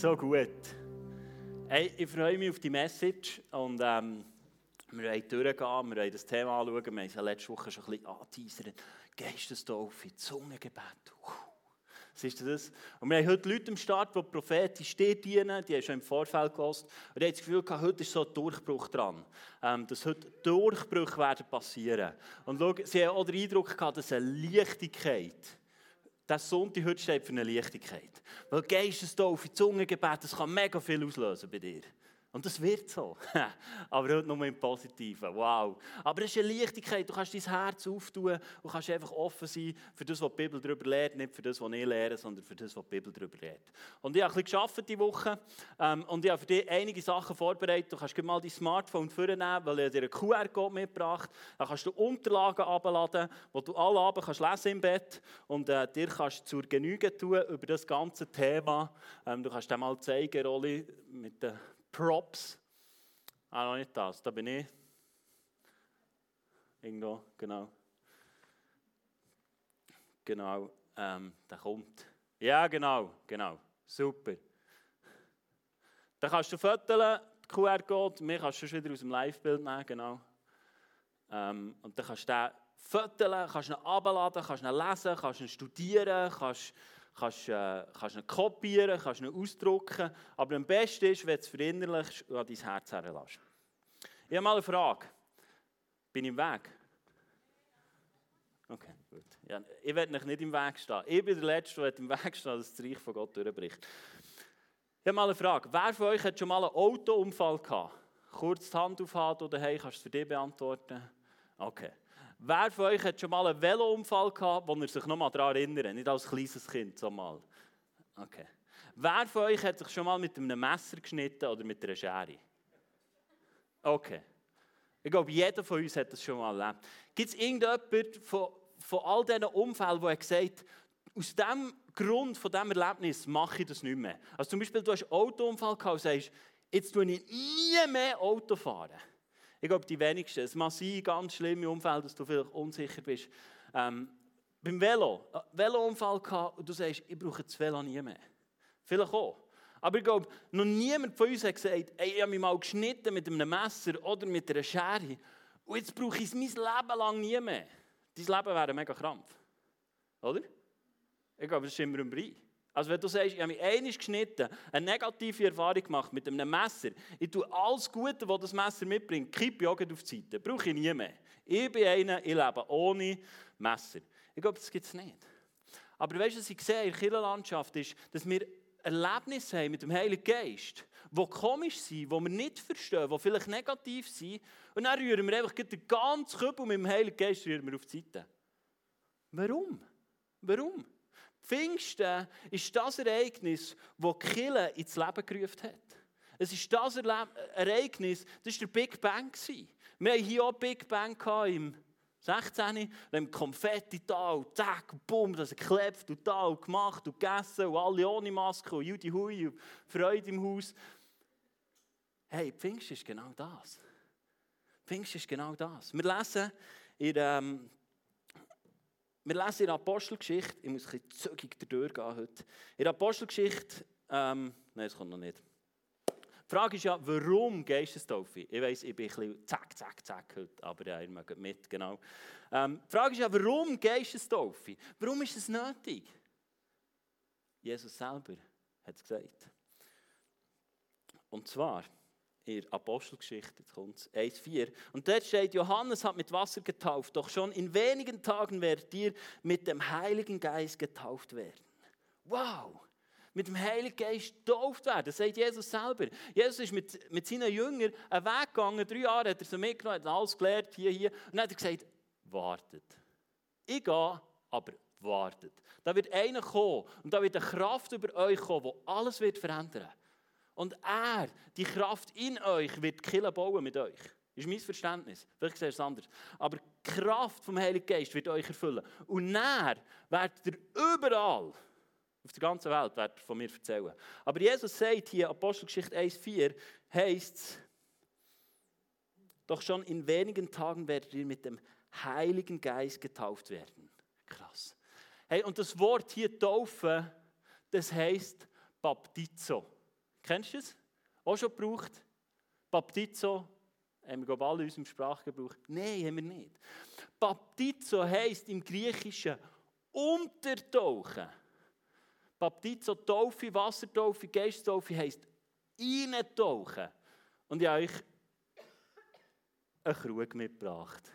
So gut. Hey, ich freue mich auf die Message und ähm, wir wollen durchgehen, wir wollen das Thema anschauen. Wir haben es ja letzte Woche schon ein bisschen angeteasert. Geistestaufe, Zungengebet. Was ist das? Und wir haben heute Leute am Start, die prophetisch dienen, die haben schon im Vorfeld gehört. Und ich habe das Gefühl, heute ist so ein Durchbruch dran. Ähm, dass heute Durchbrüche werden passieren. Und schau, sie haben auch den Eindruck gehabt, dass eine Leichtigkeit der Sonntag heute steht für eine Leichtigkeit. Weil Geistestaufe, Zungengebet, das kann mega viel auslösen bei dir. Und das wird so. Aber heute nur im Positiven. Wow. Aber es ist eine Leichtigkeit. Du kannst dein Herz auftun und kannst einfach offen sein für das, was die Bibel darüber lehrt. Nicht für das, was ich lehre, sondern für das, was die Bibel darüber lehrt. Und ich habe ein bisschen diese Woche. Ähm, und ich habe für dich einige Sachen vorbereitet. Du kannst mal dein Smartphone vornehmen, weil ich dir einen QR-Code mitgebracht. Dann kannst du Unterlagen abladen, die du alle Abend kannst lesen im Bett und äh, dir kannst zur Genüge tun über das ganze Thema. Ähm, du kannst dir mal zeigen, Rolli, mit den Props. Ah, noch nicht das, da bin ich. Irgendwo, genau. Genau, ähm, der kommt. Ja, genau, genau. Super. Dann kannst du fotografieren, QR-Code, mir kannst du schon wieder aus dem Live-Bild nehmen, genau. Ähm, und dann kannst du den fotografieren, kannst ihn abladen, kannst ihn lesen, kannst ihn studieren, kannst kannst, äh, kannst ihn kopieren, kannst ihn ausdrucken. Aber am besten ist, wenn du es verinnerlichst und dein Herz herlässt. Ich habe mal eine Frage. Bin ich im Weg? Okay, gut. Ja, ich werde nicht, nicht im Weg stehen. Ich bin der Letzte, der im Weg steht, dass das Reich von Gott durchbricht. Ich habe mal eine Frage. Wer von euch hat schon mal einen Autounfall gehabt? Kurz die Hand aufhalten oder hey, kannst du für dich beantworten? Okay. Wer von euch hat schon mal einen Velounfall gehabt, wo er sich noch mal daran erinnert? Nicht als kleines Kind, so mal. Okay. Wer von euch hat sich schon mal mit einem Messer geschnitten oder mit einer Schere? Okay. Ich glaube, jeder von uns hat das schon mal erlebt. Gibt es irgendjemanden von, von all diesen Unfällen, der gesagt aus dem Grund, von diesem Erlebnis, mache ich das nicht mehr? Also zum Beispiel, du hast einen Autounfall gehabt und sagst, jetzt tue ich nie mehr Auto fahren. Ich glaube, die wenigsten. Es mag sein, ganz schlimme Umfeld, dass du vielleicht unsicher bist. Ähm, beim Velo, äh, Velounfall gehabt und du sagst, ich brauche das Velo nie mehr. Vielleicht auch. Aber ich glaube, noch niemand von uns hat gesagt, ey, ich habe mich mal geschnitten mit einem Messer oder mit einer Schere und jetzt brauche ich es mein Leben lang nie mehr. Dein Leben wäre mega krampf. Oder? Ich glaube, das ist immer ein Brei. Also wenn du sagst, ich habe mich einmal geschnitten, eine negative Erfahrung gemacht mit einem Messer, ich tue alles Gute, was das Messer mitbringt, kippe ich auf die Seite. Brauche ich nie mehr. Ich bin einer, ich lebe ohne Messer. Ich glaube, das gibt es nicht. Aber weißt du, was ich sehe in der Kirchenlandschaft ist, dass wir Erlebnisse haben mit dem Heiligen Geist, die komisch sind, die wir nicht verstehen, die vielleicht negativ sind. Und dann rühren wir einfach den ganzen Kübel mit dem Heiligen Geist rühren wir auf die Seite. Warum? Warum? Pfingsten ist das Ereignis, das die ins Leben gerufen hat. Es ist das Ereignis, das war der Big Bang. Wir hatten hier auch Big Bang im 16. Im Konfetti da und zack, bumm, das geklebt und da und gemacht und gegessen und alle ohne Maske und Judy Hui und Freude im Haus. Hey, Pfingsten ist genau das. Pfingsten ist genau das. Wir lesen in ähm, wir lesen in der Apostelgeschichte, ich muss ein bisschen zügig durchgehen heute. In der Apostelgeschichte, ähm, nein, es kommt noch nicht. Die Frage ist ja, warum Geistestaufe? Ich weiß, ich bin ein bisschen zack, zack, zack heute, aber ja, ihr mögt mit, genau. Ähm, die Frage ist ja, warum Geistestaufe? Warum ist es nötig? Jesus selber hat es gesagt. Und zwar, der Apostelgeschichte, jetzt kommt es, 1,4. Und dort steht, Johannes hat mit Wasser getauft, doch schon in wenigen Tagen werdet ihr mit dem Heiligen Geist getauft werden. Wow! Mit dem Heiligen Geist getauft werden, das sagt Jesus selber. Jesus ist mit, mit seinen Jüngern einen Weg gegangen, drei Jahre hat er sie mitgenommen, hat alles gelernt, hier, hier. Und dann hat er gesagt, wartet. Ich gehe, aber wartet. Da wird einer kommen und da wird eine Kraft über euch kommen, die alles wird verändern. Und er, die Kraft in euch, wird Kille bauen mit euch. Das ist mein Verständnis. Vielleicht sehe es anders. Aber die Kraft vom Heiligen Geist wird euch erfüllen. Und er werdet ihr überall, auf der ganzen Welt, werdet von mir erzählen. Aber Jesus sagt hier, Apostelgeschichte 1,4, heißt es, doch schon in wenigen Tagen werdet ihr mit dem Heiligen Geist getauft werden. Krass. Hey, und das Wort hier taufen, das heißt Baptizo. Kennst du es? Auch schon gebraucht? Baptizo, haben wir alle in unserem Sprachgebrauch? Nein, haben wir nicht. Baptizo heisst im Griechischen untertauchen. Baptizo, Taufe, Wassertaufe, Geisttaufe heisst eintauchen. Und ich habe euch einen Krug mitgebracht.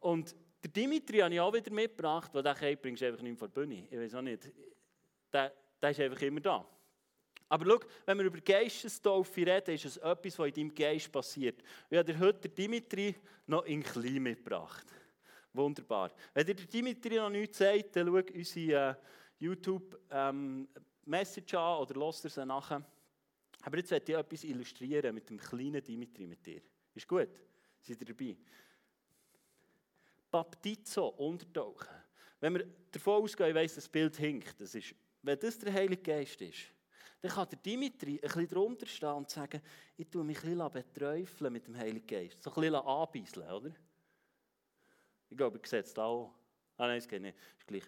Und der Dimitri habe ich auch wieder mitgebracht, weil Kai bringst du einfach nicht vor die Bühne. Ich weiß auch nicht. Der, der ist einfach immer da. Aber schau, wenn wir über Geistestaufe reden, ist es etwas, was in deinem Geist passiert. Ich habe dir heute Dimitri noch in klein mitgebracht. Wunderbar. Wenn dir Dimitri noch nichts sagt, dann schau unsere äh, YouTube-Message ähm, an oder lass sie nachher. Aber jetzt werde ich etwas illustrieren mit dem kleinen Dimitri mit dir. Ist gut? Seid ihr dabei? Baptizo, untertauchen. Wenn wir davon ausgehen, ich weiss, das Bild hinkt, das ist, wenn das der Heilige Geist ist, dann kann der Dimitri ein bisschen drunter stehen und sagen, ich tue mich ein bisschen beträufeln mit dem Heiligen Geist. So ein bisschen anbeiseln, oder? Ich glaube, ich sehe es da auch. Ah nein, es geht nicht. Ist gleich.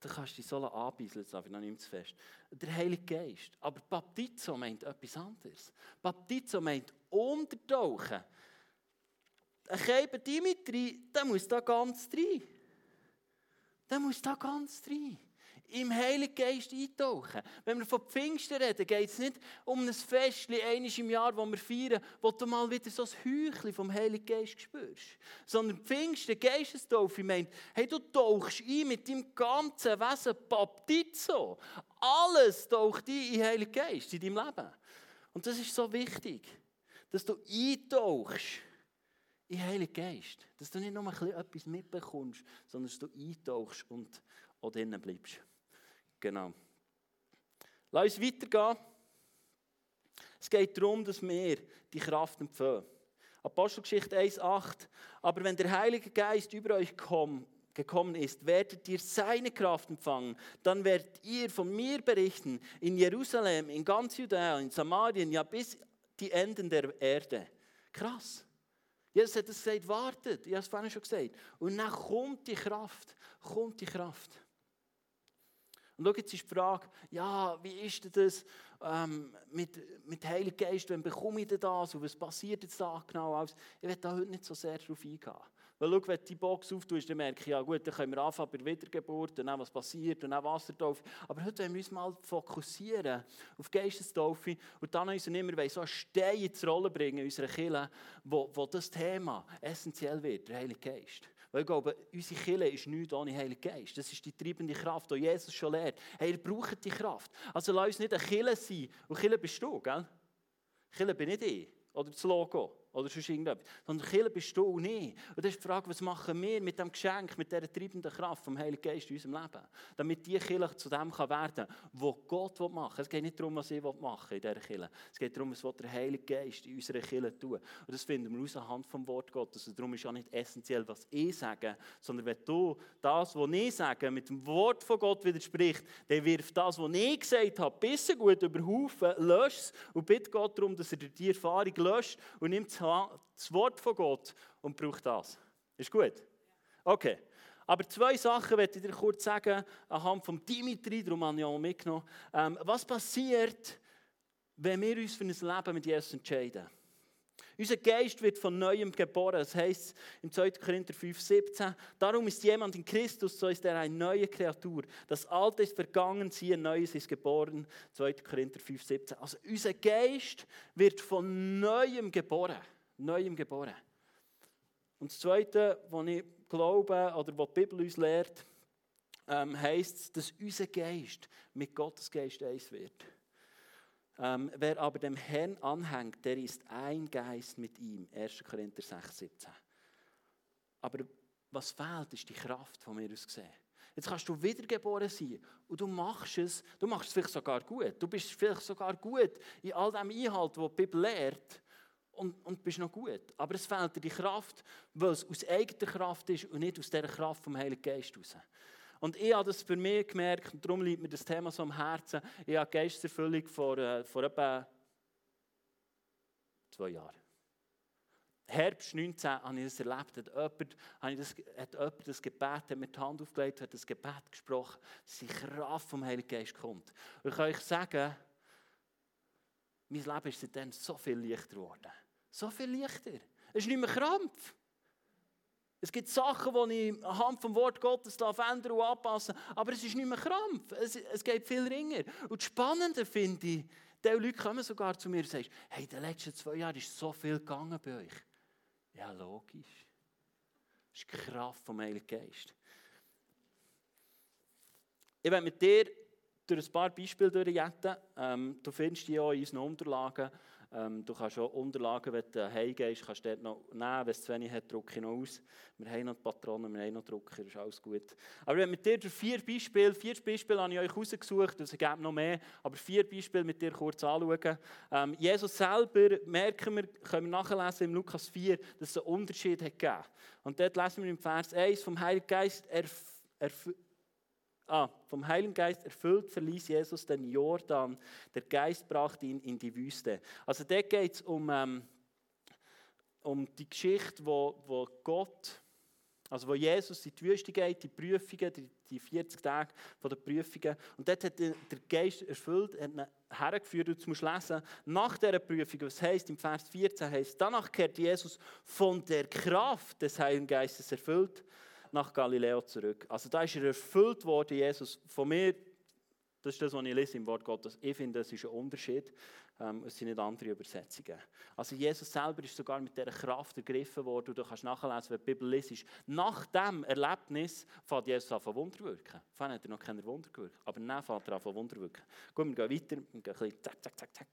Dann kannst du dich so anbeiseln, jetzt darf ich noch nicht zu fest. Der Heilige Geist. Aber Baptizo meint etwas anderes. Baptizo meint untertauchen. Ein Keiber Dimitri, der muss da ganz rein. Der muss da ganz rein im Heiligen Geist eintauchen. Wenn wir von Pfingsten reden, geht es nicht um ein Festchen eines im Jahr, das wir feiern, wo du mal wieder so ein Heuchchen vom Heiligen Geist spürst. Sondern Pfingsten, Geistestaufe meint, hey, du tauchst ein mit deinem ganzen Wesen Baptizo. Alles taucht ein in Heiligen Geist, in deinem Leben. Und das ist so wichtig, dass du eintauchst in den Heiligen Geist. Dass du nicht nur etwas mitbekommst, sondern dass du eintauchst und auch drinnen bleibst. Genau. Lass uns weitergehen. Es geht darum, dass wir die Kraft empfehlen. Apostelgeschichte 1,8. Aber wenn der Heilige Geist über euch kommt, gekommen ist, werdet ihr seine Kraft empfangen. Dann werdet ihr von mir berichten in Jerusalem, in ganz Judäa, in Samarien, ja bis die Enden der Erde. Krass. Jesus hat es gesagt, wartet. Ich habe es vorhin schon gesagt. Und dann kommt die Kraft. Kommt die Kraft. Und schau, jetzt ist die Frage, ja, wie ist das ähm, mit, mit Heiligen Geist, wann bekomme ich das und was passiert jetzt da genau alles? Ich werde da heute nicht so sehr darauf eingehen. Weil schau, wenn du die Box auftust, dann merke ich, ja gut, dann können wir anfangen bei der Wiedergeburt und dann was passiert und dann Wassertaufe. Aber heute wollen wir uns mal fokussieren auf Geistestaufe und dann uns immer so eine Stein ins Rollen bringen in unserer Kirche, wo, wo das Thema essentiell wird, der Heilige Geist. Weil ich glaube, unsere Kirche ist nichts ohne Heiligen Geist. Das ist die treibende Kraft, die Jesus schon lehrt. Hey, ihr braucht die Kraft. Also lass uns nicht eine Kirche sein. Und Kirche bist du, gell? Kirche bin nicht ich. Oder das Logo. Oder sonst irgendetwas. Sondern Kirche bist du nicht. Und das ist die Frage, was machen wir mit dem Geschenk, mit dieser treibenden Kraft vom Heiligen Geist in unserem Leben? Damit die Kirche zu dem kann werden kann, was Gott machen will. Es geht nicht darum, was ich machen in dieser Kirche. Es geht darum, was der Heilige Geist in unserer Kirche tun Und das finden wir aus anhand vom Wort Gottes. Und darum ist auch nicht essentiell, was ich sage, sondern wenn du das, was ich sage, mit dem Wort von Gott widerspricht, dann wirf das, was ich gesagt habe, bisschen gut über Haufen, lösch es und bitte Gott darum, dass er die Erfahrung löscht und nimmt es das Wort von Gott und braucht das. Ist gut? Okay. Aber zwei Sachen möchte ich dir kurz sagen, anhand von Dimitri, darum habe ich auch mitgenommen. Ähm, was passiert, wenn wir uns für ein Leben mit Jesus entscheiden? Unser Geist wird von Neuem geboren. Das heißt im 2. Korinther 5,17: Darum ist jemand in Christus, so ist er eine neue Kreatur. Das Alte ist vergangen, siehe, Neues ist geboren. 2. Korinther 5,17. Also unser Geist wird von Neuem geboren. Neuem geboren. Und das Zweite, was ich glaube, oder was die Bibel uns lehrt, ähm, heisst, dass unser Geist mit Gottes Geist eins wird. Ähm, wer aber dem Herrn anhängt, der ist ein Geist mit ihm. 1. Korinther 6, 17. Aber was fehlt, ist die Kraft, von mir aus gesehen. Jetzt kannst du wiedergeboren sein und du machst es, du machst es vielleicht sogar gut. Du bist vielleicht sogar gut in all dem Inhalt, was die Bibel lehrt und, und bist noch gut. Aber es fehlt dir die Kraft, weil es aus eigener Kraft ist und nicht aus der Kraft vom Heiligen Geist heraus. Und ich habe das für mich gemerkt, und darum liegt mir das Thema so am Herzen. Ich habe Geisterfüllung vor, äh, vor etwa zwei Jahren. Herbst 19 habe ich das erlebt, hat jemand, habe ich das, hat jemand das Gebet, hat mir die Hand aufgelegt, hat das Gebet gesprochen, dass die Kraft vom Heiligen Geist kommt. Und ich kann euch sagen, mein Leben ist seitdem so viel leichter geworden. So viel leichter. Es ist nicht mehr Krampf. Es gibt Sachen, die ich anhand vom Wort Gottes ändern und anpassen aber es ist nicht mehr Krampf. Es, es geht viel ringer. Und das Spannende finde ich, die Leute kommen sogar zu mir und sagen, hey, in den letzten zwei Jahren ist so viel gegangen bei euch. Ja, logisch. Das ist die Kraft vom Heiligen Geist. Ich werde mit dir durch ein paar Beispiele durchjetten. Ähm, du findest die auch in unseren Unterlagen. Ähm, du kannst auch Unterlagen, wenn du heimgehst, kannst du dort noch nehmen. Wenn es zu wenig hat, drucke ich noch aus. Wir haben noch Patronen, wir haben noch Drucker, ist alles gut. Aber wenn mit dir vier Beispiele, vier Beispiele habe ich euch rausgesucht, es gibt noch mehr, aber vier Beispiele mit dir kurz anschauen. Ähm, Jesus selber, merken wir, können wir nachlesen im Lukas 4, dass es einen Unterschied hat gegeben. Und dort lesen wir im Vers 1, vom Heiligen Geist erf erf Ah, vom Heiligen Geist erfüllt verließ Jesus den Jordan. Der Geist brachte ihn in die Wüste. Also da geht es um, ähm, um die Geschichte, wo, wo Gott, also wo Jesus in die Wüste geht, die Prüfungen, die, die 40 Tage von der Prüfungen. Und dort hat der Geist erfüllt, hat ihn hergeführt, und du musst lesen, nach dieser Prüfung, was heißt im Vers 14, heißt, danach kehrt Jesus von der Kraft des Heiligen Geistes erfüllt nach Galileo zurück. Also da ist er erfüllt worden, Jesus. Von mir, das ist das, was ich lese im Wort Gottes. Ich finde, das ist ein Unterschied. Ähm, es sind nicht andere Übersetzungen. Also Jesus selber ist sogar mit dieser Kraft ergriffen worden. Du kannst nachlesen, wenn die Bibel liest. Nach dem Erlebnis fängt Jesus an von Wunder wirken. Vorher hat er noch keine Wunder gewirkt, aber dann fängt er an von Wunder wirken. Gut, wir gehen weiter. Wir gehen ein bisschen zack, zack, zack, zack.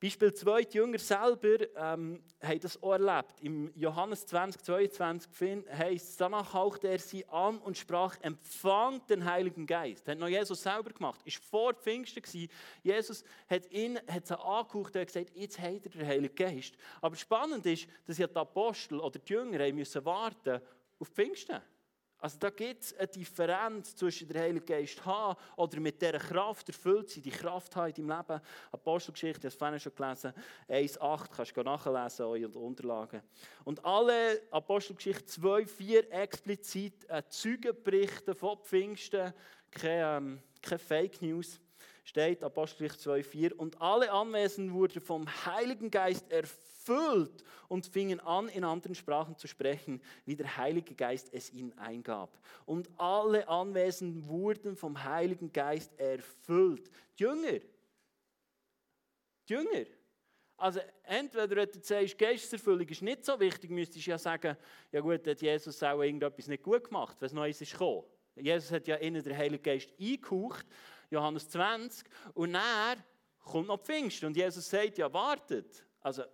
Beispiel 2, die Jünger selber ähm, haben das auch erlebt. Im Johannes 20, 22 heißt es, danach hauchte er sie an und sprach, empfangt den Heiligen Geist. Das hat noch Jesus selber gemacht. Ist vor Pfingsten gewesen. Jesus hat ihn hat sie angehaucht und gesagt, jetzt hat er den Heiligen Geist. Aber spannend ist, dass ja die Apostel oder die Jünger haben müssen warten auf Pfingsten. Also da gibt es eine Differenz zwischen der Heiligen Geist haben oder mit dieser Kraft erfüllt sein, die Kraft haben in deinem Leben. Apostelgeschichte, das habe ich schon gelesen, 1,8, kannst du nachlesen den Unterlagen. Und alle Apostelgeschichte 2, 4 explizit Zeugenberichte von Pfingsten, keine, ähm, keine Fake News steht Apostelgeschichte 2,4 und alle Anwesenden wurden vom Heiligen Geist erfüllt und fingen an, in anderen Sprachen zu sprechen, wie der Heilige Geist es ihnen eingab. Und alle Anwesenden wurden vom Heiligen Geist erfüllt. Die Jünger, die Jünger, also entweder, du sagst, Geisterfüllung ist nicht so wichtig, müsstest du ja sagen, ja gut, hat Jesus auch irgendetwas nicht gut gemacht, was Neues ist gekommen. Jesus hat ja ihnen den Heiligen Geist eingehaucht Johannes 20. Und dann kommt noch Pfingsten und Jesus sagt, ja, wartet. Also,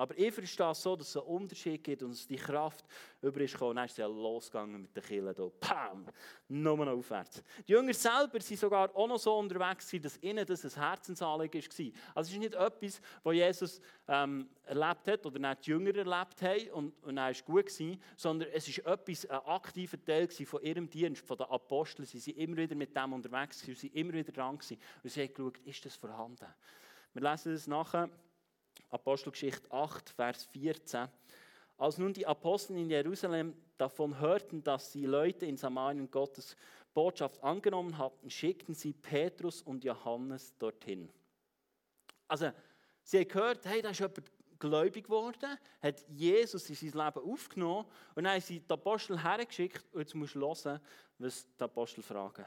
aber ich verstehe es so, dass es einen Unterschied gibt und dass die Kraft über ist gekommen. Dann ist es losgegangen mit den Killen hier. Pam! Nur aufwärts. Die Jünger selber waren sogar auch noch so unterwegs, dass ihnen das ein Herzensanliegen war. Also es ist nicht etwas, was Jesus ähm, erlebt hat oder nicht die Jünger erlebt haben und, und dann war es gut, gewesen, sondern es ist etwas, ein aktiver Teil von ihrem Dienst, von den Aposteln. Sie waren immer wieder mit dem unterwegs, sie waren immer wieder dran und sie haben geschaut, ist das vorhanden? Wir lesen das nachher. Apostelgeschichte 8, Vers 14. Als nun die Apostel in Jerusalem davon hörten, dass die Leute in Samarien Gottes Botschaft angenommen hatten, schickten sie Petrus und Johannes dorthin. Also, sie haben gehört, hey, da ist jemand gläubig geworden, hat Jesus in sein Leben aufgenommen und dann haben sie die Apostel hergeschickt und jetzt musst du hören, was die Apostel fragen.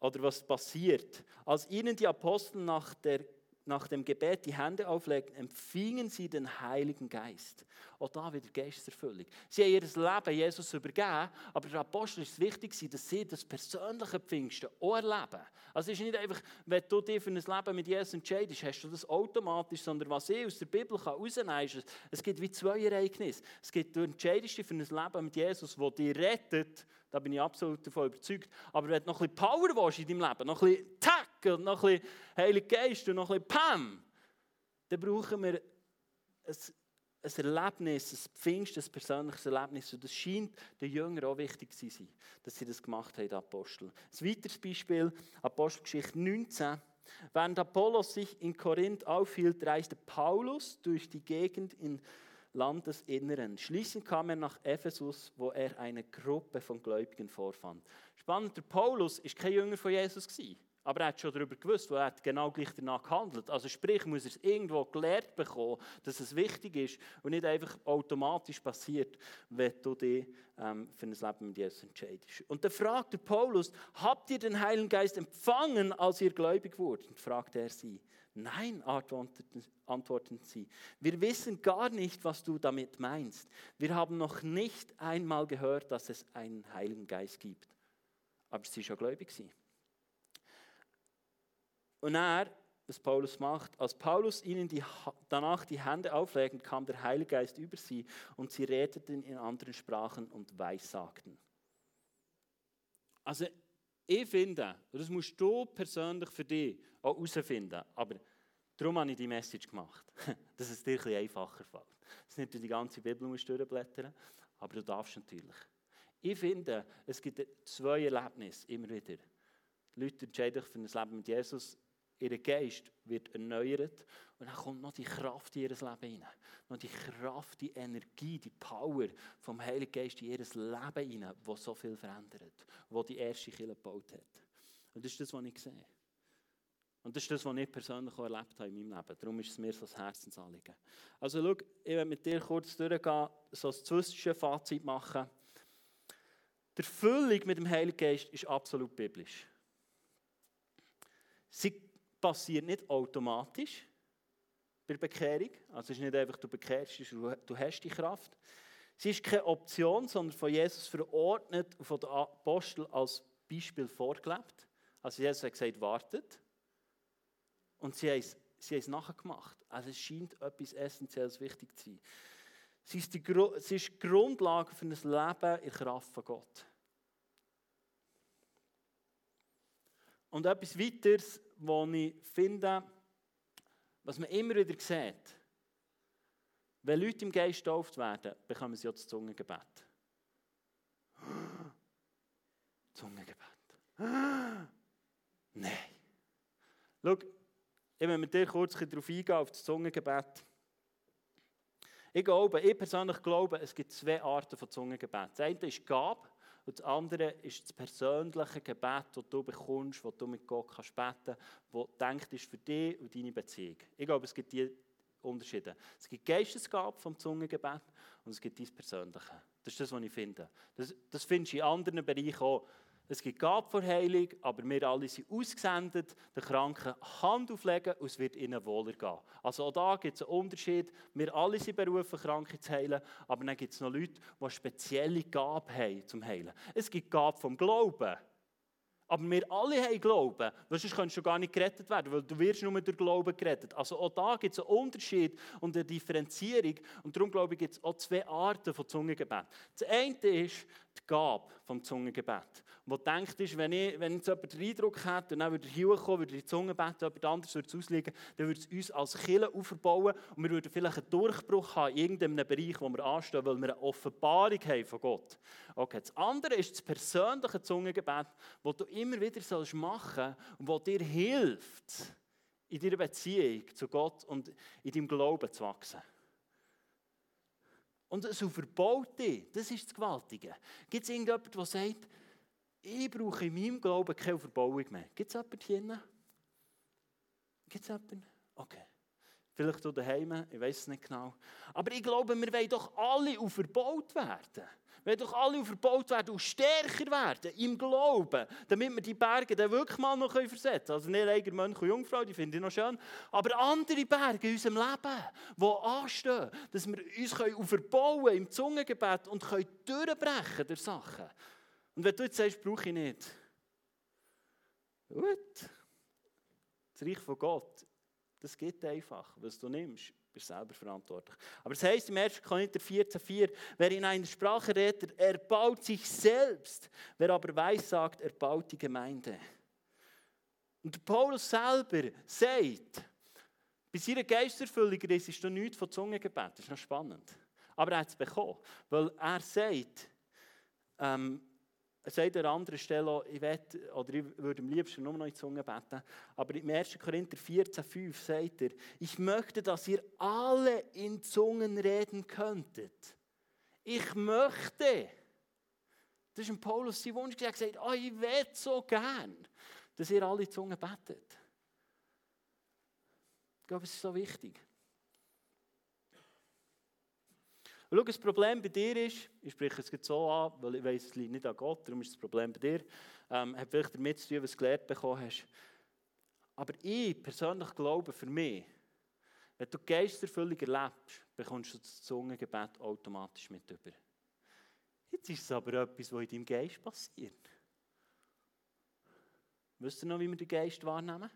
Oder was passiert. Als ihnen die Apostel nach der nach dem Gebet die Hände auflegten, empfingen sie den Heiligen Geist. Auch da wieder Geisterfüllung. Sie haben ihr Leben Jesus übergeben, aber der Apostel ist es wichtig, dass sie das persönliche Pfingsten auch erleben. Also es ist nicht einfach, wenn du dich für ein Leben mit Jesus entscheidest, hast du das automatisch, sondern was ich aus der Bibel herausnehmen kann, ist, es gibt wie zwei Ereignisse. Es gibt, du entscheidest dich für ein Leben mit Jesus, das dich rettet, da bin ich absolut davon überzeugt. Aber wenn du noch ein bisschen Power willst in deinem Leben, noch ein bisschen Tack und noch ein bisschen Heilige Geist und noch ein bisschen Pam, dann brauchen wir ein, ein Erlebnis, ein Pfingst, ein persönliches Erlebnis. Und das scheint den Jüngern auch wichtig zu sein, dass sie das gemacht haben, Apostel. Ein weiteres Beispiel, Apostelgeschichte 19. Während Apollos sich in Korinth aufhielt, reiste Paulus durch die Gegend in Landesinneren. Schließlich kam er nach Ephesus, wo er eine Gruppe von Gläubigen vorfand. Spannend, der Paulus ist kein Jünger von Jesus. Aber er hat schon darüber gewusst, weil er hat genau gleich danach gehandelt. Also sprich, muss er es irgendwo gelehrt bekommen, dass es wichtig ist und nicht einfach automatisch passiert, wenn du dich ähm, für ein Leben mit Jesus entscheidest. Und dann fragt der Paulus, habt ihr den Heiligen Geist empfangen, als ihr gläubig wurdet? Und fragte er sie. Nein, antworteten sie. Wir wissen gar nicht, was du damit meinst. Wir haben noch nicht einmal gehört, dass es einen Heiligen Geist gibt. Aber sie schon gläubig sind. Und er, was Paulus macht, als Paulus ihnen die, danach die Hände auflegte, kam der Heilige Geist über sie und sie redeten in anderen Sprachen und weissagten. Also ich finde, das musst du persönlich für dich auch herausfinden, aber darum habe ich die Message gemacht, dass es dir ein einfacher fällt. Dass nicht du die ganze Bibel musst durchblättern aber du darfst natürlich. Ich finde, es gibt zwei Erlebnisse immer wieder. Die Leute entscheiden sich für ein Leben mit Jesus ihr Geist wird erneuert und dann kommt noch die Kraft in ihr Leben hinein. Noch die Kraft, die Energie, die Power vom Heiligen Geist in ihr Leben hinein, wo so viel verändert, wo die erste Kirche gebaut hat. Und das ist das, was ich sehe. Und das ist das, was ich persönlich auch erlebt habe in meinem Leben. Darum ist es mir so ein Herzensanliegen. Also schau, ich werde mit dir kurz durchgehen, so ein Zwischenfazit machen. Die Erfüllung mit dem Heiligen Geist ist absolut biblisch. Sie passiert nicht automatisch bei der Bekehrung. Also es ist nicht einfach, du bekehrst, du hast die Kraft. Sie ist keine Option, sondern von Jesus verordnet und von den Aposteln als Beispiel vorgelebt. Also Jesus hat gesagt, wartet. Und sie haben es, sie haben es nachher gemacht. Also es scheint etwas Essentielles wichtig zu sein. Sie ist die, sie ist die Grundlage für ein Leben in Kraft von Gott. Und etwas weiteres, was ich finde, was man immer wieder sieht, wenn Leute im Geist getauft werden, bekommen sie auch das Zungengebet. Zungengebet. Nein. Schau, ich will mit dir kurz darauf eingehen, auf das Zungengebet. Ich glaube, ich persönlich glaube, es gibt zwei Arten von Zungengebet. Das eine ist Gabe und das andere ist das persönliche Gebet, das du bekommst, das du mit Gott kannst beten kannst, das denkt ist für dich und deine Beziehung. Ich glaube, es gibt diese Unterschiede. Es gibt Geistesgabe vom Zungengebet und es gibt dein Persönliche. Das ist das, was ich finde. Das, das findest du in anderen Bereichen auch. Es gibt Gabe vor Heilung, aber wir alle sind ausgesendet, den Kranken Hand auflegen und es wird ihnen wohler gehen. Also auch da gibt es einen Unterschied. Wir alle sind berufen, Kranke zu heilen, aber dann gibt es noch Leute, die spezielle Gabe haben zum Heilen. Es gibt Gabe vom Glauben. Aber wir alle haben Glauben, weil sonst kannst du gar nicht gerettet werden, weil du wirst nur durch Glauben gerettet. Also auch da gibt es einen Unterschied und eine Differenzierung. Und darum glaube ich, gibt es auch zwei Arten von Zungengebet. Das eine ist die Gabe vom Zungengebet wo denkt ist, wenn, ich, wenn jetzt jemand den Eindruck hat dann würde er hier kommen, würde die Zunge beten, jemand anderes würde es auslegen, dann würde es uns als Kille aufbauen und wir würden vielleicht einen Durchbruch haben in irgendeinem Bereich, wo wir anstehen, weil wir eine Offenbarung haben von Gott. Okay, das andere ist das persönliche Zungengebet, das du immer wieder sollst machen und das dir hilft, in deiner Beziehung zu Gott und in deinem Glauben zu wachsen. Und es verbaut dich, das ist das Gewaltige. Gibt es irgendjemanden, der sagt, ich brauche in meinem Glauben keine Verbauung mehr. Gibt es jemanden hier? Gibt es jemanden? Okay. Vielleicht du daheim, ich weiß es nicht genau. Aber ich glaube, wir wollen doch alle verbaut werden. Wollen doch alle verbaut werden und stärker werden im Glauben, damit wir die Berge dann wirklich mal noch versetzen können. Also nicht Eiger, Mönch und Jungfrau, die finde ich noch schön, aber andere Berge in unserem Leben, die anstehen, dass wir uns verbauen können im Zungengebet und können durchbrechen durch Sachen. Und wenn du jetzt sagst, brauche ich nicht. Gut. Das Reich von Gott, das geht einfach. Was du nimmst, bist selber verantwortlich. Aber es heißt im 1. Korinther 14,4, wer in einer Sprache redet, er baut sich selbst. Wer aber weiß sagt, er baut die Gemeinde. Und Paulus selber sagt, bei seiner Geisterfüllung ist er nichts von Zungengebet. Das ist noch spannend. Aber er hat es bekommen, weil er sagt, ähm, er sagt an anderer Stelle auch, ich, will, oder ich würde am liebsten nur noch in die Zunge beten. Aber im 1. Korinther 14,5 sagt er, ich möchte, dass ihr alle in Zungen reden könntet. Ich möchte. Das ist ein Paulus sein Wunsch. Er gesagt, oh, ich will so gern, dass ihr alle in Zungen betet. Ich glaube, es ist so wichtig. Und schau, das Problem bei dir ist, ich spreche es jetzt so an, weil ich weiß, es liegt nicht an Gott, darum ist das Problem bei dir, ähm, hat vielleicht damit zu tun, was du gelernt bekommen hast. Aber ich persönlich glaube für mich, wenn du Geisterfüllung erlebst, bekommst du das Zungengebet automatisch mit über. Jetzt ist es aber etwas, was in deinem Geist passiert. Wisst ihr noch, wie wir den Geist wahrnehmen?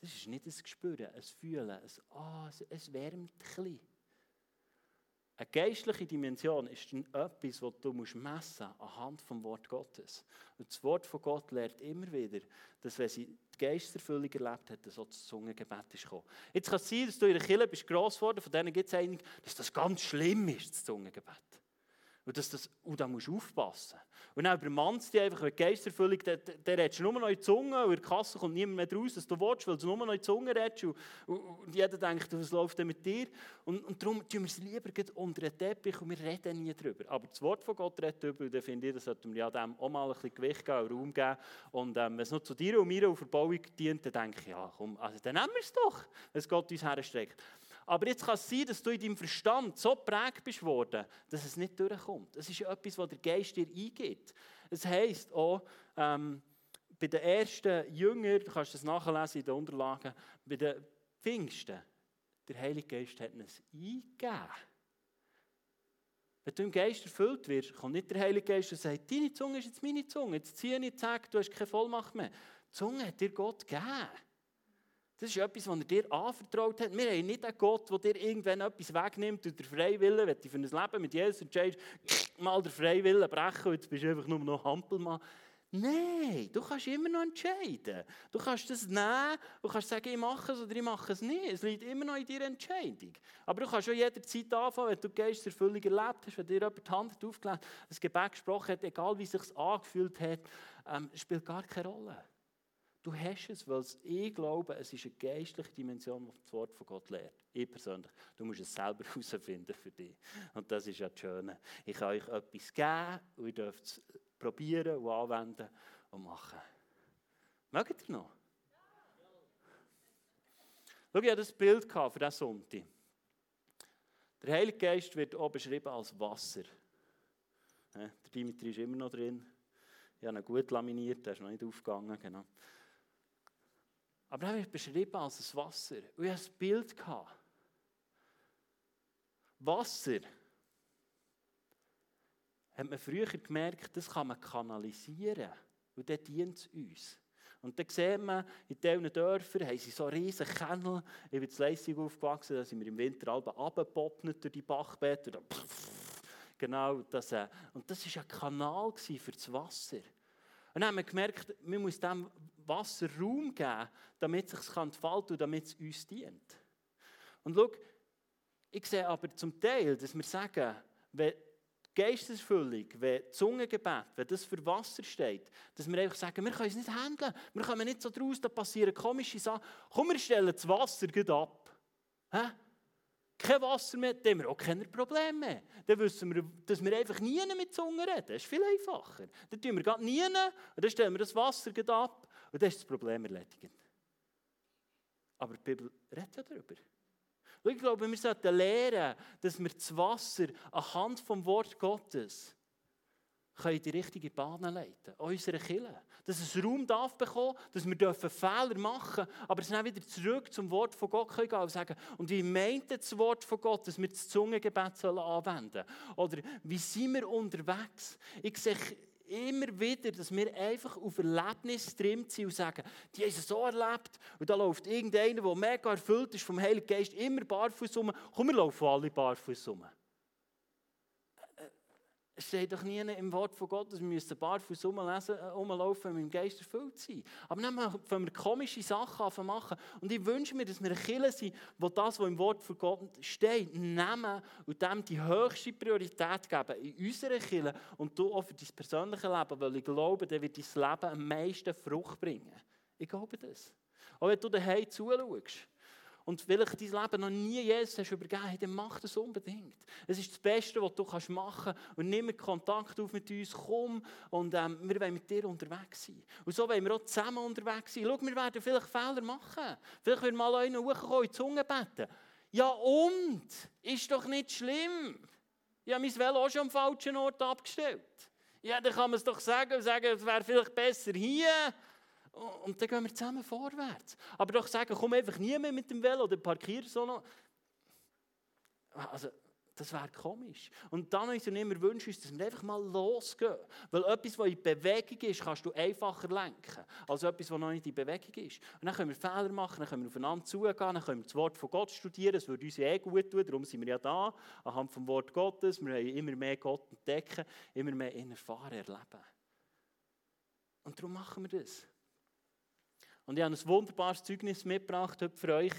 Das ist nicht ein Gespüren, ein Fühlen, ein Ah, es wärmt ein bisschen. Eine geistliche Dimension ist etwas, was du messen musst anhand des Wort Gottes. Und das Wort von Gott lehrt immer wieder, dass wenn sie die Geisterfüllung erlebt hat, dass auch das Zungengebet ist gekommen. Jetzt kann es sein, dass du in der Kirche bist gross geworden, von denen gibt es einige, dass das ganz schlimm ist, das Zungengebet. Und, dass das, und da musst du aufpassen. Und dann übermannst du dich einfach, die Geisterfüllung, der, der redest nur noch in die Zunge und in der Kasse kommt niemand mehr raus, dass du willst, weil du nur noch in die Zunge redest und, und, und jeder denkt, was läuft denn mit dir? Und, und darum tun wir es lieber unter den Teppich und wir reden nie drüber. Aber das Wort von Gott redet drüber und dann finde ich, das sollten wir ja dem auch mal ein bisschen Gewicht geben und Raum geben. Und ähm, wenn es noch zu dir und mir auf Verbauung dient, dann denke ich, ja komm, also dann nehmen wir es doch, wenn es Gott uns herstreckt. Aber jetzt kann es sein, dass du in deinem Verstand so prägt bist worden, dass es nicht durchkommt. Es ist etwas, was der Geist dir eingibt. Es heisst auch, ähm, bei den ersten Jüngern, du kannst das nachlesen in den Unterlagen, bei den Pfingsten, der Heilige Geist hat es eingegeben. Wenn du im Geist erfüllt wirst, kommt nicht der Heilige Geist und sagt, deine Zunge ist jetzt meine Zunge, jetzt ziehe ich und sage, du hast keine Vollmacht mehr. Die Zunge hat dir Gott gegeben. Das ist etwas, was er dir anvertraut hat. Wir haben nicht einen Gott, der dir irgendwann etwas wegnimmt und der Freiwille, wenn du für ein Leben mit Jesus entscheidest, mal der Freiwille brechen und jetzt bist du einfach nur noch Hampelmann. Nein, du kannst immer noch entscheiden. Du kannst das nehmen und kannst sagen, ich mache es oder ich mache es nicht. Es liegt immer noch in deiner Entscheidung. Aber du kannst auch jederzeit anfangen, wenn du Geisterfüllung erlebt hast, wenn dir jemand die Hand aufgelegt hat, ein Gebet gesprochen hat, egal wie es sich angefühlt hat, ähm, spielt gar keine Rolle. Du hast es, weil ich glaube, es ist eine geistliche Dimension, die das Wort von Gott lehrt. Ich persönlich. Du musst es selber herausfinden für dich. Und das ist ja das Schöne. Ich kann euch etwas geben und ihr dürft es probieren und anwenden und machen. Mögt ihr noch? Schau, ich hatte das Bild für diesen Sonntag. Der Heilige Geist wird auch beschrieben als Wasser. Der Dimitri ist immer noch drin. Ich habe ihn gut laminiert, der ist noch nicht aufgegangen. Genau. Aber dann wird beschrieben als das Wasser. Und ich hatte ein Bild. Wasser hat man früher gemerkt, das kann man kanalisieren. Und dann dient es uns. Und dann sieht man, in diesen Dörfern haben sie so riesige Kennel. Ich bin in Leistung aufgewachsen, da sind wir im Winter alle abgepoppnet durch die Bachbette. Genau, das, äh, und das war ein Kanal für das Wasser. Und dann haben wir gemerkt, man muss dem Wasser Raum geben, damit es sich entfalten und damit es uns dient. Und schau, ich sehe aber zum Teil, dass wir sagen, wenn Geisteserfüllung, wenn Zungengebet, wenn das für Wasser steht, dass wir einfach sagen, wir können es nicht handeln, wir kommen nicht so draus, da passieren komische Sachen. Komm, wir stellen das Wasser ab. Hä? Kein Wasser mehr, dann haben wir auch keine Probleme mehr. Dann wissen wir, dass wir einfach nie mit Zungen reden. Das ist viel einfacher. Dann tun wir gerade nie und dann stellen wir das Wasser ab und dann ist das Problem erledigt. Aber die Bibel redet ja darüber. Ich glaube, wir sollten lernen, dass wir das Wasser anhand vom Wort Gottes in die richtige Bahn leiten Unsere Kille. Dass es Raum darf bekommen, dass wir dürfen Fehler machen dürfen, aber dann wieder zurück zum Wort von Gott gehen und sagen, und wie meint das Wort von Gott, dass wir das Zungengebet anwenden sollen? Oder wie sind wir unterwegs? Ich sehe immer wieder, dass wir einfach auf Erlebnis drin sind und sagen, die haben es so erlebt und da läuft irgendeiner, der mega erfüllt ist vom Heiligen Geist, immer barfuß rum. Komm, wir laufen alle barfuß rum. Es steht doch nie im Wort von Gott, dass wir müssen äh, rumlaufen, wenn wir im Geist erfüllt sind. Aber dann fangen wir komische Sachen machen. Und ich wünsche mir, dass wir eine Kirche sind, wo das, was im Wort von Gott steht, nehmen und dem die höchste Priorität geben in unserer Kirche und du auch für dein persönliches Leben, weil ich glaube, dann wird dein Leben am meisten Frucht bringen. Ich glaube das. Auch wenn du daheim zuschaust und vielleicht dein Leben noch nie Jesus hast übergeben hast, dann mach das unbedingt. Es ist das Beste, was du machen kannst. Und nimm Kontakt auf mit uns, komm und ähm, wir wollen mit dir unterwegs sein. Und so wollen wir auch zusammen unterwegs sein. Schau, wir werden vielleicht Fehler machen. Vielleicht werden mal einer hochkommen, in die Zunge beten. Ja und? Ist doch nicht schlimm. Ich habe mein Velo auch schon am falschen Ort abgestellt. Ja, dann kann man es doch sagen und sagen, es wäre vielleicht besser hier. Und dann gehen wir zusammen vorwärts. Aber doch sagen, komm einfach nie mehr mit dem Velo oder parkier so noch. Also, das wäre komisch. Und dann uns immer wünschen dass wir einfach mal losgehen. Weil etwas, was in Bewegung ist, kannst du einfacher lenken, als etwas, was noch nicht in Bewegung ist. Und dann können wir Fehler machen, dann können wir aufeinander zugehen, dann können wir das Wort von Gott studieren, das würde uns eh gut tun, darum sind wir ja da, anhand vom Wort Gottes. Wir wollen immer mehr Gott entdecken, immer mehr in erfahren, erleben. Und darum machen wir das. Und ich habe ein wunderbares Zeugnis mitgebracht heute für euch.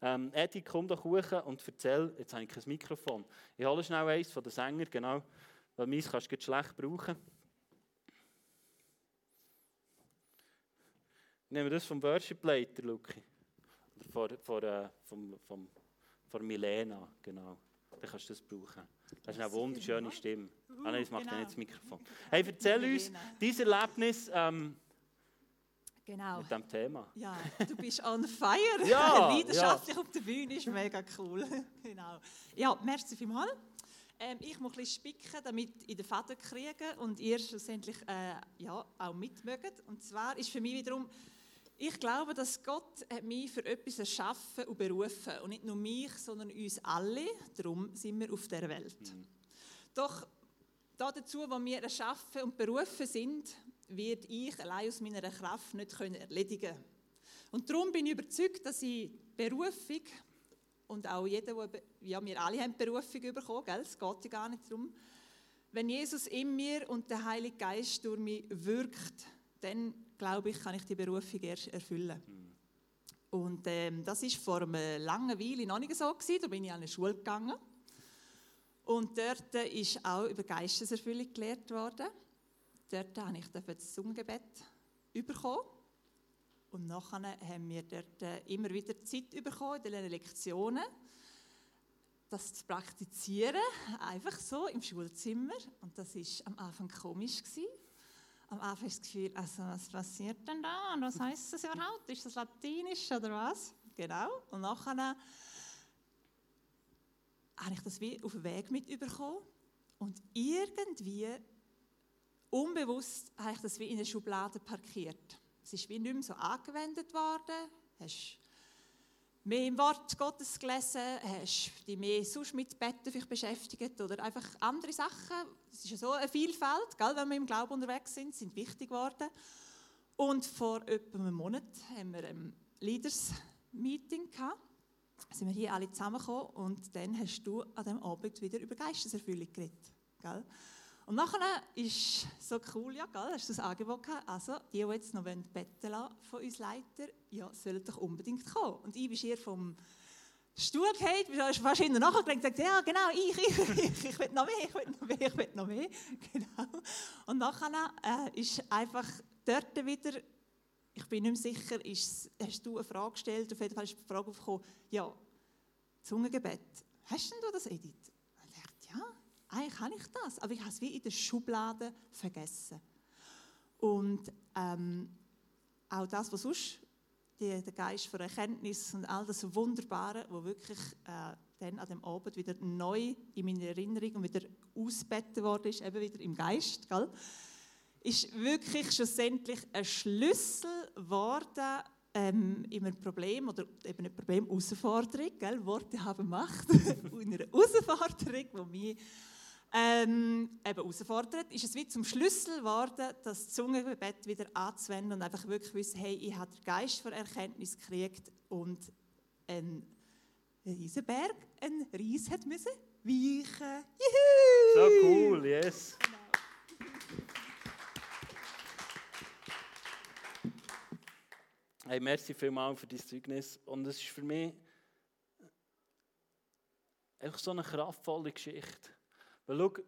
Ähm, Eddie, komm doch hoch und erzähl. Jetzt habe ich kein Mikrofon. Ich hole schnell eins von den Sängern, genau. Weil meins kannst du schlecht brauchen. Nehmen wir das vom Worship Leiter, Luki. Oder von, von, äh, vom, vom, von Milena, genau. Dann kannst du das brauchen. Das ist eine wunderschöne Stimme. ah, nein, das macht genau. nicht das Mikrofon. Hey, erzähl uns dieses Erlebnis. Ähm, Genau. Mit dem Thema. Ja, du bist on fire. ja, Leidenschaftlich ja. auf der Bühne ist mega cool. genau. Ja, merci vielmals. Ähm, ich muss ein bisschen spicken, damit ich den Faden kriege und ihr schlussendlich äh, ja, auch mitmögt. Und zwar ist für mich wiederum, ich glaube, dass Gott hat mich für etwas erschaffen und berufen. Und nicht nur mich, sondern uns alle. Darum sind wir auf der Welt. Mhm. Doch dazu, wo wir erschaffen und berufen sind, wird ich allein aus meiner Kraft nicht erledigen können. Und darum bin ich überzeugt, dass ich Berufung und auch jeder, der, ja, wir alle haben Berufung bekommen, gell? es geht ja gar nicht darum. Wenn Jesus in mir und der Heilige Geist durch mich wirkt, dann glaube ich, kann ich die Berufung erst erfüllen. Mhm. Und ähm, das ist vor einer langen Weile noch nicht so gewesen. Da bin ich an eine Schule gegangen und dort ist auch über Geisteserfüllung gelehrt worden dort habe ich das Zungengebet bekommen. Und nachher haben wir dort äh, immer wieder Zeit bekommen, in den Lektionen, das zu praktizieren, einfach so im Schulzimmer. Und das war am Anfang komisch. Gewesen. Am Anfang das Gefühl, also was passiert denn da? Und was heißt das überhaupt? Ist das Latinisch oder was? Genau. Und nachher habe ich das wie auf den Weg mitbekommen. Und irgendwie unbewusst habe ich das wie in eine Schublade parkiert. Es ist wie nicht mehr so angewendet worden. Hast mehr im Wort Gottes gelesen, hast dich mehr sonst mit Betten beschäftigt oder einfach andere Sachen. Es ist ja so eine Vielfalt, gell, wenn wir im Glauben unterwegs sind, sind wichtig geworden. Und vor etwa einem Monat haben wir ein Leaders-Meeting gehabt. Da sind wir hier alle zusammengekommen und dann hast du an diesem Abend wieder über Geisteserfüllung geredet. Gell? Und nachher ist so cool, ja, gell, hast du das Angebot gehabt, also die, die jetzt noch beten lassen von uns Leiter, ja, sollen doch unbedingt kommen. Und ich bin hier vom Stuhl gefallen, bist wahrscheinlich nachher und gesagt, ja, genau, ich, ich, ich, ich will noch mehr, ich will noch mehr, ich will noch mehr. Genau. Und nachher äh, ist einfach dort wieder, ich bin nicht mehr sicher, ist, hast du eine Frage gestellt, auf jeden Fall ist die Frage aufgekommen, ja, Zungengebet, hast denn du das, Edith? Eigentlich kann ich das, aber ich habe es wie in der Schublade vergessen. Und ähm, auch das, was sonst die, der Geist von Erkenntnis und all das Wunderbare, wo wirklich äh, dann an dem Abend wieder neu in meiner Erinnerung und wieder ausbettet worden ist, eben wieder im Geist, gell? ist wirklich schlussendlich ein Schlüssel geworden ähm, in einem Problem oder eben ein Problem, Herausforderung? Worte haben Macht, in einer Herausforderung, die mich ähm, eben herausfordert, ist es wie zum Schlüssel geworden, das Zungengebet wieder anzuwenden und einfach wirklich wissen, hey, ich habe den Geist von Erkenntnis gekriegt und ein Riesenberg, ein Ries hat müssen weichen. Juhu! So cool, yes. Hey, merci vielmals für dein Zeugnis. Und es ist für mich einfach so eine kraftvolle Geschichte. Weil schau,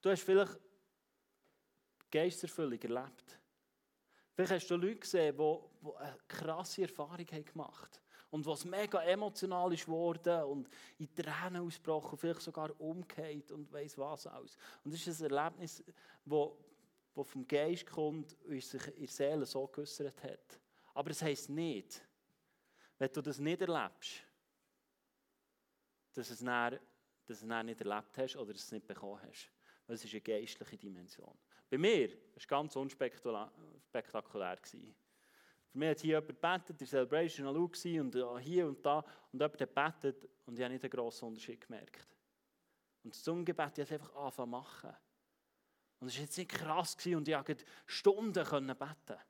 du hast vielleicht Geisterfüllung erlebt. Vielleicht hast du Leute gesehen, die, die eine krasse Erfahrung gemacht haben. Und was mega emotional ist geworden und in Tränen ausgebrochen, vielleicht sogar umgekehrt und weiss was alles. Und das ist ein Erlebnis, das, vom Geist kommt und sich in Seele so geäußert hat. Aber es heisst nicht, wenn du das nicht erlebst, dass, es dann, dass du es nicht erlebt hast oder dass du es nicht bekommen hast. Es ist eine geistliche Dimension. Bei mir war es ganz unspektakulär. Für mich hat hier jemand gebetet, der Celebration war und hier und da. Und jemand hat gebetet und ich habe nicht einen grossen Unterschied gemerkt. Und das Zungengebet, ich es einfach anfangen machen. Und es war jetzt nicht krass und ich konnte Stunden beten.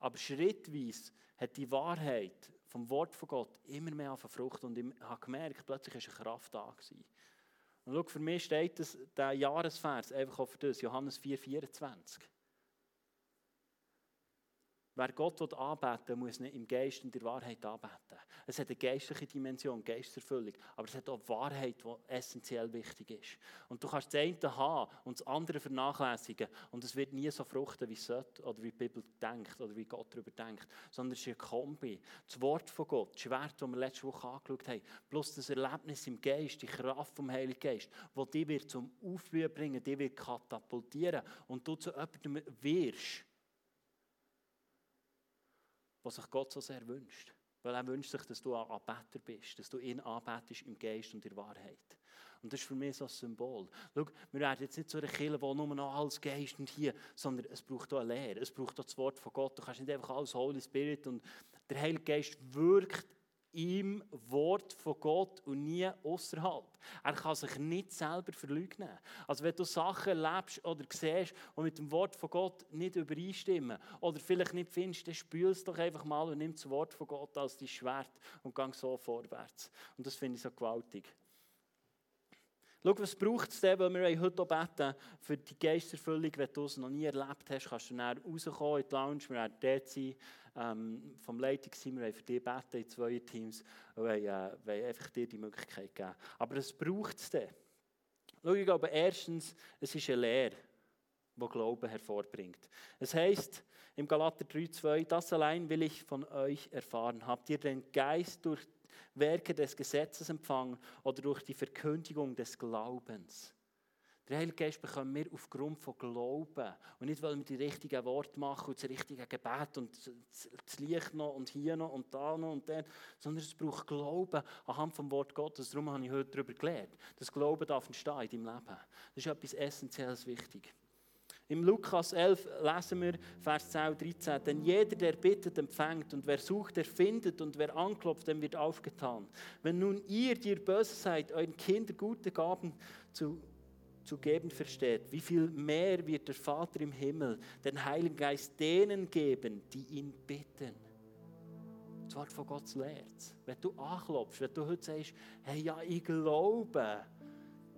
Aber schrittweise hat die Wahrheit vom Wort von Gott immer mehr auf Frucht und ich habe gemerkt, plötzlich war eine Kraft da. Gewesen. Und schau, für mich steht das, der Jahresvers einfach auf das, Johannes 4,24. Wer Gott anbeten will, muss ihn im Geist und der Wahrheit anbeten. Es hat eine geistliche Dimension, Geisterfüllung, aber es hat auch Wahrheit, die essentiell wichtig ist. Und du kannst das eine haben und das andere vernachlässigen und es wird nie so fruchten, wie es sollte oder wie die Bibel denkt oder wie Gott darüber denkt, sondern es ist eine Kombi. Das Wort von Gott, das Schwert, das wir letzte Woche angeschaut haben, plus das Erlebnis im Geist, die Kraft vom Heiligen Geist, die wird zum Aufblühen bringen, die wird katapultieren und du zu jemandem wirst, was sich Gott so sehr wünscht. Weil er wünscht sich, dass du ein Anbeter bist, dass du ihn anbetest im Geist und in Wahrheit. Und das ist für mich so ein Symbol. Schau, wir werden jetzt nicht so eine Kirche, die nur noch alles Geist und hier, sondern es braucht auch eine Lehre, es braucht auch das Wort von Gott. Du kannst nicht einfach alles Holy Spirit und der Heilige Geist wirkt im Wort von Gott und nie außerhalb. Er kann sich nicht selber verleugnen. Also wenn du Sachen erlebst oder siehst, die mit dem Wort von Gott nicht übereinstimmen oder vielleicht nicht findest, dann spül es doch einfach mal und nimm das Wort von Gott als dein Schwert und gang so vorwärts. Und das finde ich so gewaltig. Schau, was braucht es denn, weil wir heute auch beten für die Geisterfüllung, wenn du es noch nie erlebt hast, kannst du dann rauskommen in die Lounge, wir werden dort sein, ähm, vom Leitungsteam, wir wollen für dich beten in zwei Teams und wollen, äh, wollen einfach dir die Möglichkeit geben. Aber es braucht es dann. Schau, ich glaube, erstens, es ist eine Lehre, die Glauben hervorbringt. Es heißt im Galater 3,2, das allein will ich von euch erfahren. Habt ihr den Geist durch Werke des Gesetzes empfangen oder durch die Verkündigung des Glaubens? Der Heilige Geist bekommen wir aufgrund von Glauben. Und nicht, weil wir die richtigen Worte machen und das richtige Gebet und das Licht noch und hier noch und da noch und dann, sondern es braucht Glauben anhand vom Wort Gottes. Darum habe ich heute darüber gelernt. Das Glauben darf entstehen in deinem Leben. Das ist etwas Essentielles wichtig. Im Lukas 11 lesen wir Vers 10 und 13. Denn jeder, der bittet, empfängt. Und wer sucht, der findet. Und wer anklopft, dem wird aufgetan. Wenn nun ihr, die ihr böse seid, euren Kindern gute Gaben zu zu geben versteht, wie viel mehr wird der Vater im Himmel den Heiligen Geist denen geben, die ihn bitten. Das Wort von Gott lehrt Wenn du anklopfst, wenn du heute sagst, hey, ja, ich glaube,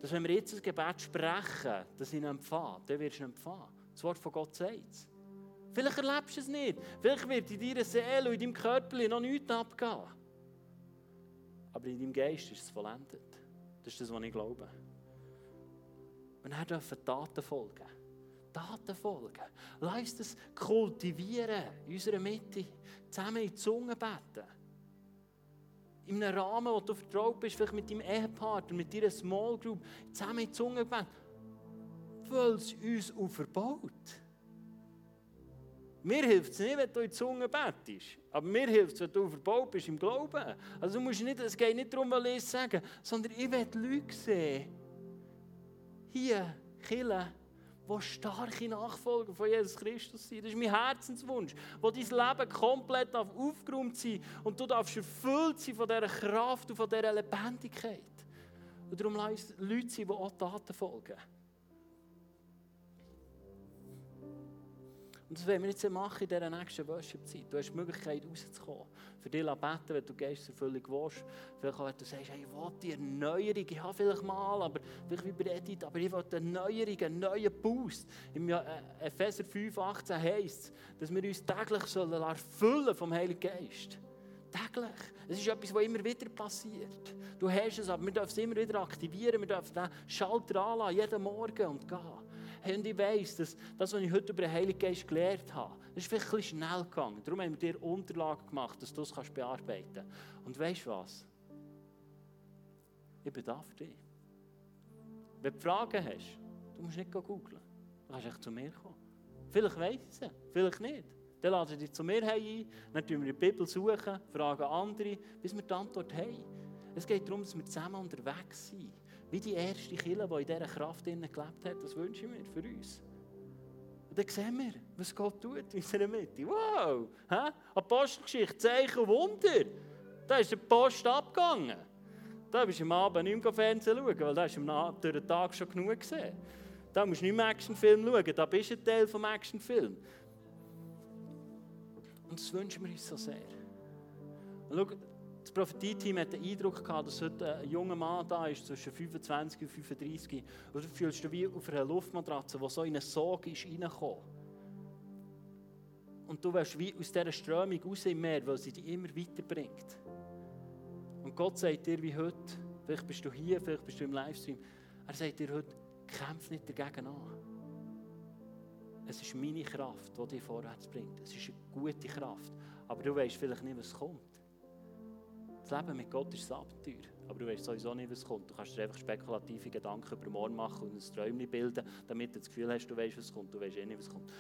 dass wenn wir jetzt ein Gebet sprechen, dass ich ihn empfange, dann wirst du ihn empfangen. Das Wort von Gott sagt es. Vielleicht erlebst du es nicht. Vielleicht wird in deiner Seele und in deinem Körper noch nichts abgehen. Aber in deinem Geist ist es vollendet. Das ist das, was ich glaube. Und dann dürfen Taten folgen. Taten folgen. Lass uns das kultivieren in unserer Mitte. Zusammen in die Zunge beten. In einem Rahmen, wo du vertraut bist, vielleicht mit deinem Ehepartner, mit deiner Small Group, zusammen in die Zunge beten. Weil es uns auferbaut. Mir hilft es nicht, wenn du in die Zunge betest. Aber mir hilft es, wenn du verbaut bist im Glauben. Also du musst nicht, es geht nicht darum, was ich sage, sondern ich will Leute sehen, hier Kille, die starke Nachfolger von Jesus Christus sind. Das ist mein Herzenswunsch, wo dein Leben komplett aufgeräumt sein und du darfst erfüllt sein von dieser Kraft und von dieser Lebendigkeit. Und darum lass Leute sein, die auch Taten folgen. Und das werden wir jetzt machen in dieser nächsten Worship-Zeit. Du hast die Möglichkeit, rauszukommen. Für dich beten, wenn du Geist erfüllig willst. Vielleicht auch, wenn du sagst, hey, ich will die Erneuerung. Ich habe vielleicht mal, aber vielleicht wie bei Edith, aber ich will eine Erneuerung, einen neuen Boost. Im äh, Epheser 5, 18 heisst es, dass wir uns täglich sollen erfüllen vom Heiligen Geist. Täglich. Es ist etwas, was immer wieder passiert. Du hast es, aber wir dürfen es immer wieder aktivieren. Wir dürfen den Schalter anlassen, jeden Morgen und gehen. Hey, und ich weiss, dass das, was ich heute über den Heiligen Geist gelernt habe, das ist vielleicht ein bisschen schnell gegangen. Darum haben wir dir Unterlagen gemacht, dass du es bearbeiten kannst. Und weißt du was? Ich für dich. Wenn du Fragen hast, du musst nicht googeln. Du kannst echt zu mir kommen. Vielleicht weiss es, vielleicht nicht. Dann laden dich zu mir ein, dann suchen wir die Bibel, suchen, fragen andere, bis wir die Antwort haben. Es geht darum, dass wir zusammen unterwegs sind. Wie die erste Kille, die in dieser Kraft gelebt hat, das wünsche ich mir für uns. Und dann sehen wir, was Gott tut in unserer Mitte. Wow! Hä? Apostelgeschichte, Zeichen, Wunder. Da ist der Post abgegangen. Da bist du am Abend nicht mehr Fernsehen schauen, weil da hast du durch den Tag schon genug gesehen. Da musst du nicht mehr Actionfilm schauen, da bist du ein Teil des Actionfilms. Und das wünschen wir uns so sehr. Und schau, das Prophetie-Team hat den Eindruck gehabt, dass heute ein junger Mann da ist, zwischen 25 und 35. Und du fühlst dich wie auf einer Luftmatratze, die so in einen Sog ist reingekommen. Und du wirst wie aus dieser Strömung raus im Meer, weil sie dich immer weiterbringt. Und Gott sagt dir wie heute, vielleicht bist du hier, vielleicht bist du im Livestream, er sagt dir heute, kämpf nicht dagegen an. Es ist meine Kraft, die dich vorwärts bringt. Es ist eine gute Kraft. Aber du weißt vielleicht nicht, was kommt. Leben mit Gott ist ein Abenteuer. Aber du weißt sowieso nicht, was kommt. Du kannst dir einfach spekulative Gedanken über morgen machen und ein Träumchen bilden, damit du das Gefühl hast, du weißt, was kommt. Du weißt eh nicht, was kommt.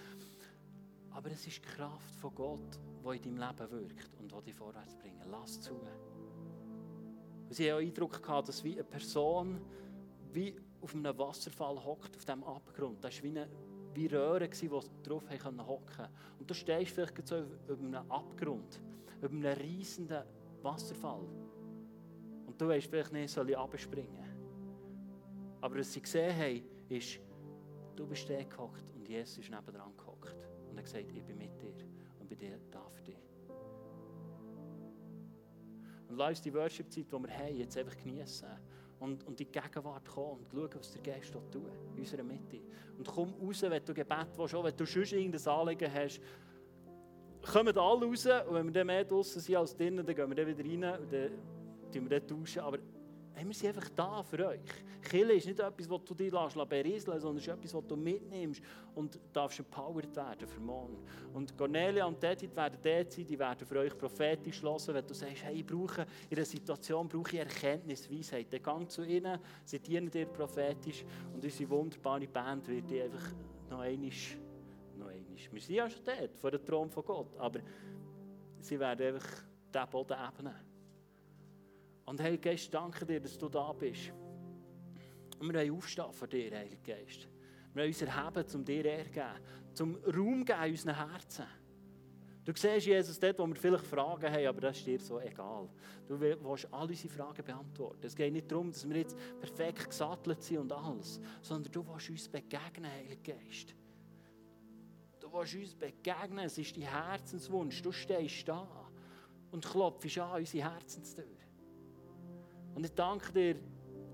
Aber es ist die Kraft von Gott, die in deinem Leben wirkt und die dich vorwärts bringt. Lass zu. Und sie haben auch Eindruck gehabt, dass wie eine Person wie auf einem Wasserfall hockt, auf diesem Abgrund. Das war wie wie Röhren, die drauf hocken konnten. Und du stehst vielleicht so über einem Abgrund, über einem riesigen Wasserfall. Und du weißt vielleicht nicht, soll ich abspringen. Aber was sie gesehen haben, ist, du bist da gehockt und Jesus ist nebendran gehockt. Und er hat gesagt, ich bin mit dir und bin dir da für dich. Und lass uns die Worship-Zeit, die wir haben, jetzt einfach genießen. Und, und die Gegenwart kommen und schauen, was der Geist tut, in unserer Mitte. Und komm raus, wenn du Gebet willst, auch wenn du schon irgendein Anliegen hast, kommen alle raus und wenn wir dann mehr draußen sind als drinnen, dann gehen wir dann wieder rein und dann wir dann tauschen. Aber hey, wir sind einfach da für euch. Kille ist nicht etwas, was du dir berieseln sondern es ist etwas, was du mitnimmst und darfst empowered werden für morgen. Und Cornelia und Edith werden dort sein, die werden für euch prophetisch hören, wenn du sagst, hey, ich brauche in einer Situation brauche ich Erkenntnis, Weisheit. Dann gang zu ihnen, sie dienen dir prophetisch und unsere wunderbare Band wird dir einfach noch einmal einmal. Wir sind ja schon dort, vor dem Thron von Gott, aber sie werden einfach diesen Boden ebnen. Und Heiliger Geist, danke dir, dass du da bist. Und wir wollen aufstehen vor dir, Heiliger Geist. Wir wollen uns erheben, um dir Ehre zum Raum geben in Herzen. Du siehst, Jesus, dort, wo wir vielleicht Fragen haben, aber das ist dir so egal. Du willst all unsere Fragen beantworten. Es geht nicht darum, dass wir jetzt perfekt gesattelt sind und alles, sondern du willst uns begegnen, Heiliger Geist. Willst uns begegnen, es ist dein Herzenswunsch. Du stehst da und klopfst an unsere Herzenstür. Und ich danke dir,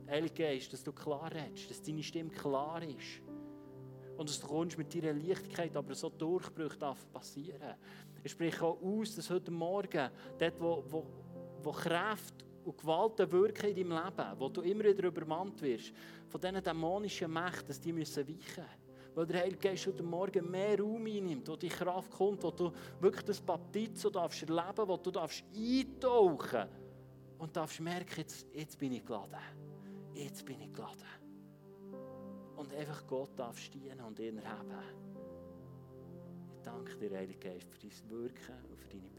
Heiliger Geist, dass du klar redest, dass deine Stimme klar ist. Und dass du kommst mit deiner Leichtigkeit, aber so Durchbrüche darf passieren. Ich spreche auch aus, dass heute Morgen, dort, wo, wo, wo Kraft und Gewalt wirken in deinem Leben, wo du immer wieder übermannt wirst, von diesen dämonischen Mächten, dass die müssen weichen müssen weil der Heilige Geist heute Morgen mehr Raum einnimmt, wo die Kraft kommt, wo du wirklich das Baptizo darfst erleben, wo du darfst eintauchen und darfst merken, jetzt, jetzt bin ich geladen. Jetzt bin ich geladen. Und einfach Gott darf dienen und ihn erheben. Ich danke dir, Heilige Geist, für dein Wirken und für deine.